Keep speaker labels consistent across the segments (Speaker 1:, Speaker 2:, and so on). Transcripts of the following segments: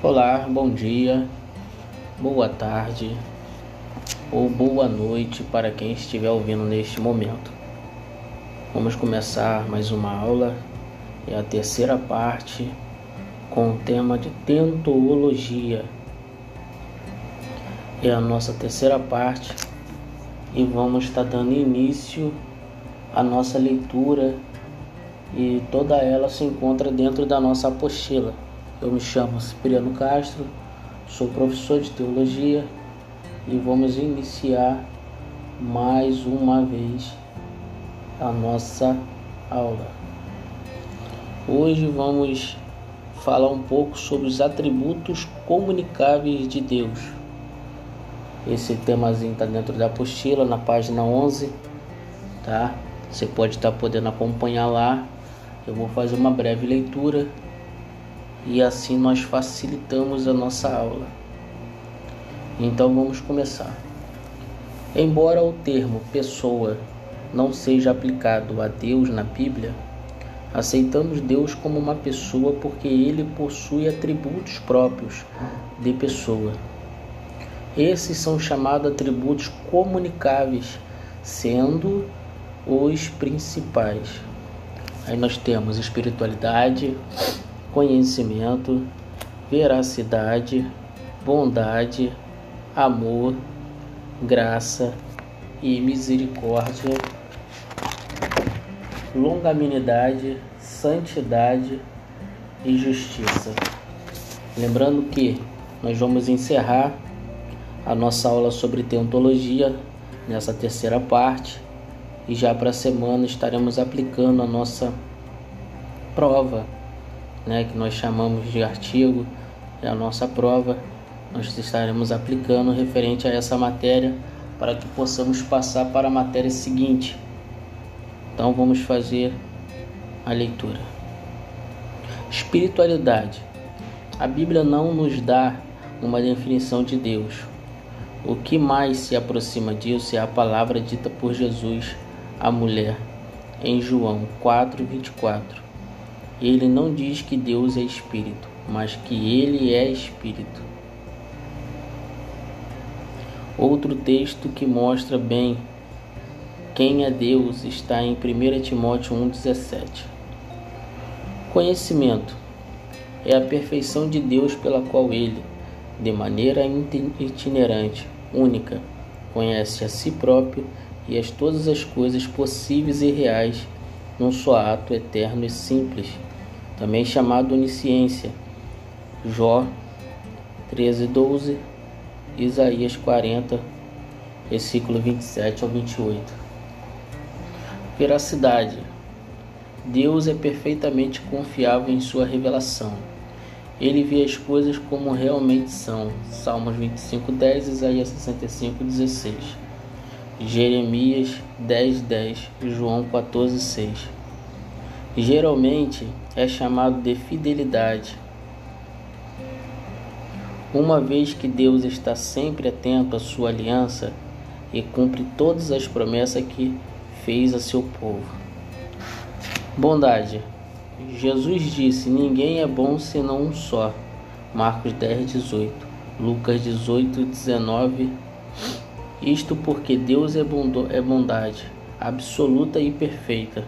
Speaker 1: Olá, bom dia, boa tarde ou boa noite para quem estiver ouvindo neste momento. Vamos começar mais uma aula, é a terceira parte com o tema de tentologia. É a nossa terceira parte e vamos estar dando início à nossa leitura e toda ela se encontra dentro da nossa apostila. Eu me chamo Cipriano Castro, sou professor de teologia e vamos iniciar mais uma vez a nossa aula. Hoje vamos falar um pouco sobre os atributos comunicáveis de Deus. Esse temazinho está dentro da apostila, na página 11, tá? Você pode estar tá podendo acompanhar lá. Eu vou fazer uma breve leitura e assim nós facilitamos a nossa aula. Então vamos começar. Embora o termo pessoa não seja aplicado a Deus na Bíblia, aceitamos Deus como uma pessoa porque ele possui atributos próprios de pessoa. Esses são chamados atributos comunicáveis, sendo os principais. Aí nós temos espiritualidade, conhecimento, veracidade, bondade, amor, graça e misericórdia, longanimidade, santidade e justiça. Lembrando que nós vamos encerrar a nossa aula sobre teontologia nessa terceira parte e já para a semana estaremos aplicando a nossa prova né, que nós chamamos de artigo, é a nossa prova, nós estaremos aplicando referente a essa matéria para que possamos passar para a matéria seguinte. Então vamos fazer a leitura. Espiritualidade. A Bíblia não nos dá uma definição de Deus. O que mais se aproxima disso é a palavra dita por Jesus à mulher em João 4:24 ele não diz que Deus é espírito, mas que ele é espírito. Outro texto que mostra bem quem é Deus está em 1 Timóteo 1,17. Conhecimento é a perfeição de Deus pela qual ele, de maneira itinerante, única, conhece a si próprio e as todas as coisas possíveis e reais num só ato eterno e simples também chamado onisciência. Jó 13, 12, Isaías 40, versículo 27 ao 28. Veracidade. Deus é perfeitamente confiável em sua revelação. Ele vê as coisas como realmente são. Salmos 25, 10, Isaías 65, 16. Jeremias 10, 10, João 14, 6 geralmente é chamado de fidelidade. Uma vez que Deus está sempre atento à sua aliança e cumpre todas as promessas que fez a seu povo. Bondade. Jesus disse: Ninguém é bom senão um só. Marcos 10, 18. Lucas 18, 19. Isto porque Deus é, é bondade absoluta e perfeita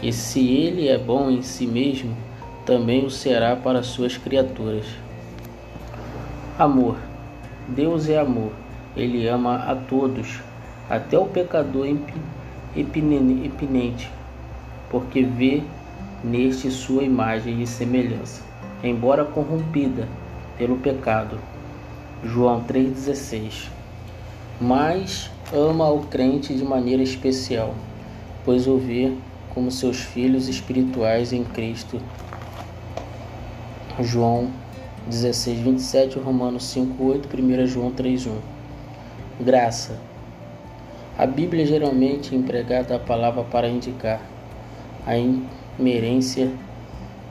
Speaker 1: e se ele é bom em si mesmo, também o será para suas criaturas. Amor. Deus é amor. Ele ama a todos, até o pecador impinente, porque vê neste sua imagem e semelhança, embora corrompida pelo pecado. João 3,16. Mas ama o crente de maneira especial, pois o vê como seus filhos espirituais em Cristo. João 16, 27, Romanos 5, 8, 1 João 3, 1. Graça. A Bíblia geralmente é empregada a palavra para indicar a imerência,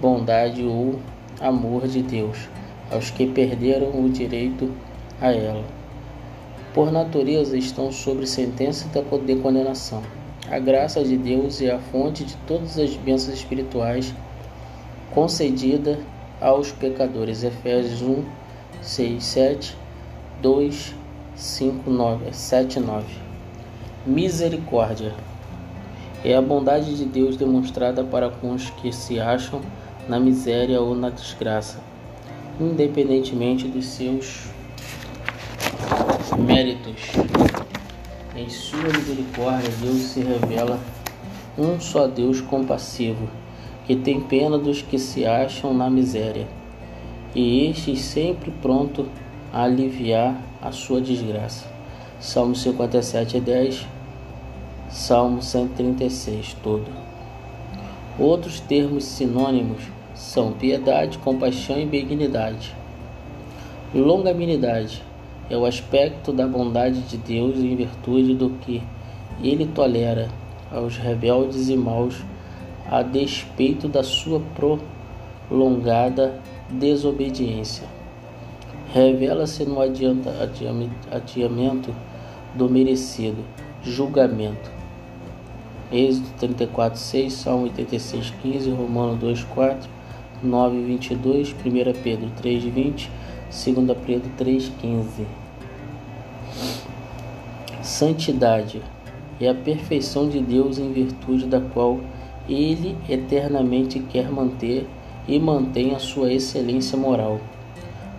Speaker 1: bondade ou amor de Deus aos que perderam o direito a ela. Por natureza estão sob sentença de condenação. A graça de Deus é a fonte de todas as bênçãos espirituais concedida aos pecadores. Efésios 1, 6, 7, 2, 5, 9, 7, 9. Misericórdia é a bondade de Deus demonstrada para com os que se acham na miséria ou na desgraça, independentemente dos seus méritos. Em sua misericórdia, Deus se revela um só Deus compassivo, que tem pena dos que se acham na miséria, e este sempre pronto a aliviar a sua desgraça. Salmo 57 10, Salmo 136 todo. Outros termos sinônimos são piedade, compaixão e benignidade. Longanimidade é o aspecto da bondade de Deus em virtude do que ele tolera aos rebeldes e maus a despeito da sua prolongada desobediência. Revela-se no adianta, adiamento do merecido julgamento. Êxodo 34, 6, Salmo 86, 15, Romano 2, 4, 9, 22, 1 Pedro 3, 20, 2 Pedro 3, 15. Santidade é a perfeição de Deus em virtude da qual Ele eternamente quer manter e mantém a sua excelência moral.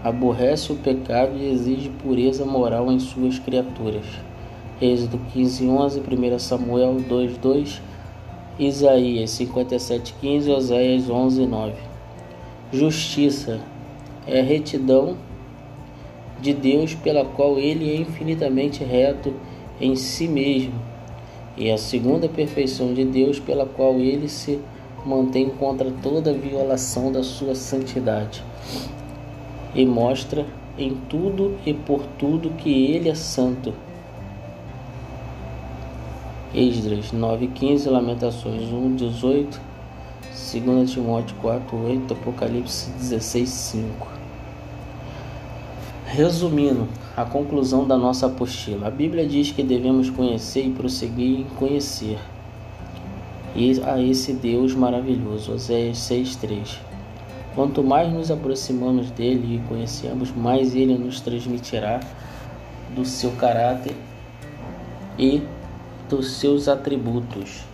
Speaker 1: Aborrece o pecado e exige pureza moral em suas criaturas. Êxodo 15, 11, 1 Samuel 2, 2, Isaías 57, 15, Oséias 11, 9. Justiça é a retidão de Deus pela qual ele é infinitamente reto em si mesmo, e a segunda perfeição de Deus pela qual ele se mantém contra toda violação da sua santidade, e mostra em tudo e por tudo que ele é santo. Esdras 9:15, Lamentações 1:18, 2 Timóteo 4:8, Apocalipse 16:5. Resumindo a conclusão da nossa apostila, a Bíblia diz que devemos conhecer e prosseguir em conhecer e a esse Deus maravilhoso. Oséias 6:3. Quanto mais nos aproximamos dele e conhecemos, mais ele nos transmitirá do seu caráter e dos seus atributos.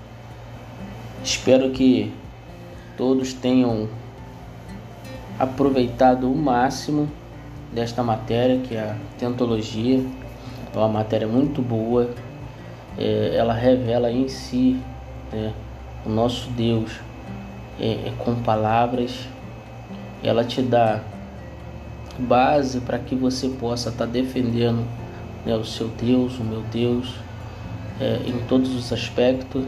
Speaker 1: Espero que todos tenham aproveitado o máximo desta matéria, que é a Tentologia. É uma matéria muito boa. É, ela revela em si né, o nosso Deus é, é com palavras. Ela te dá base para que você possa estar tá defendendo né, o seu Deus, o meu Deus, é, em todos os aspectos.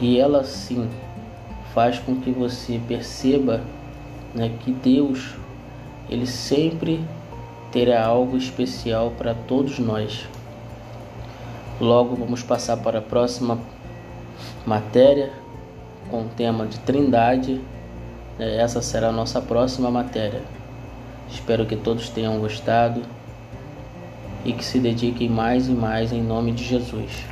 Speaker 1: E ela sim faz com que você perceba né, que Deus ele sempre terá algo especial para todos nós. Logo vamos passar para a próxima matéria com o tema de Trindade. É, essa será a nossa próxima matéria. Espero que todos tenham gostado e que se dediquem mais e mais em nome de Jesus.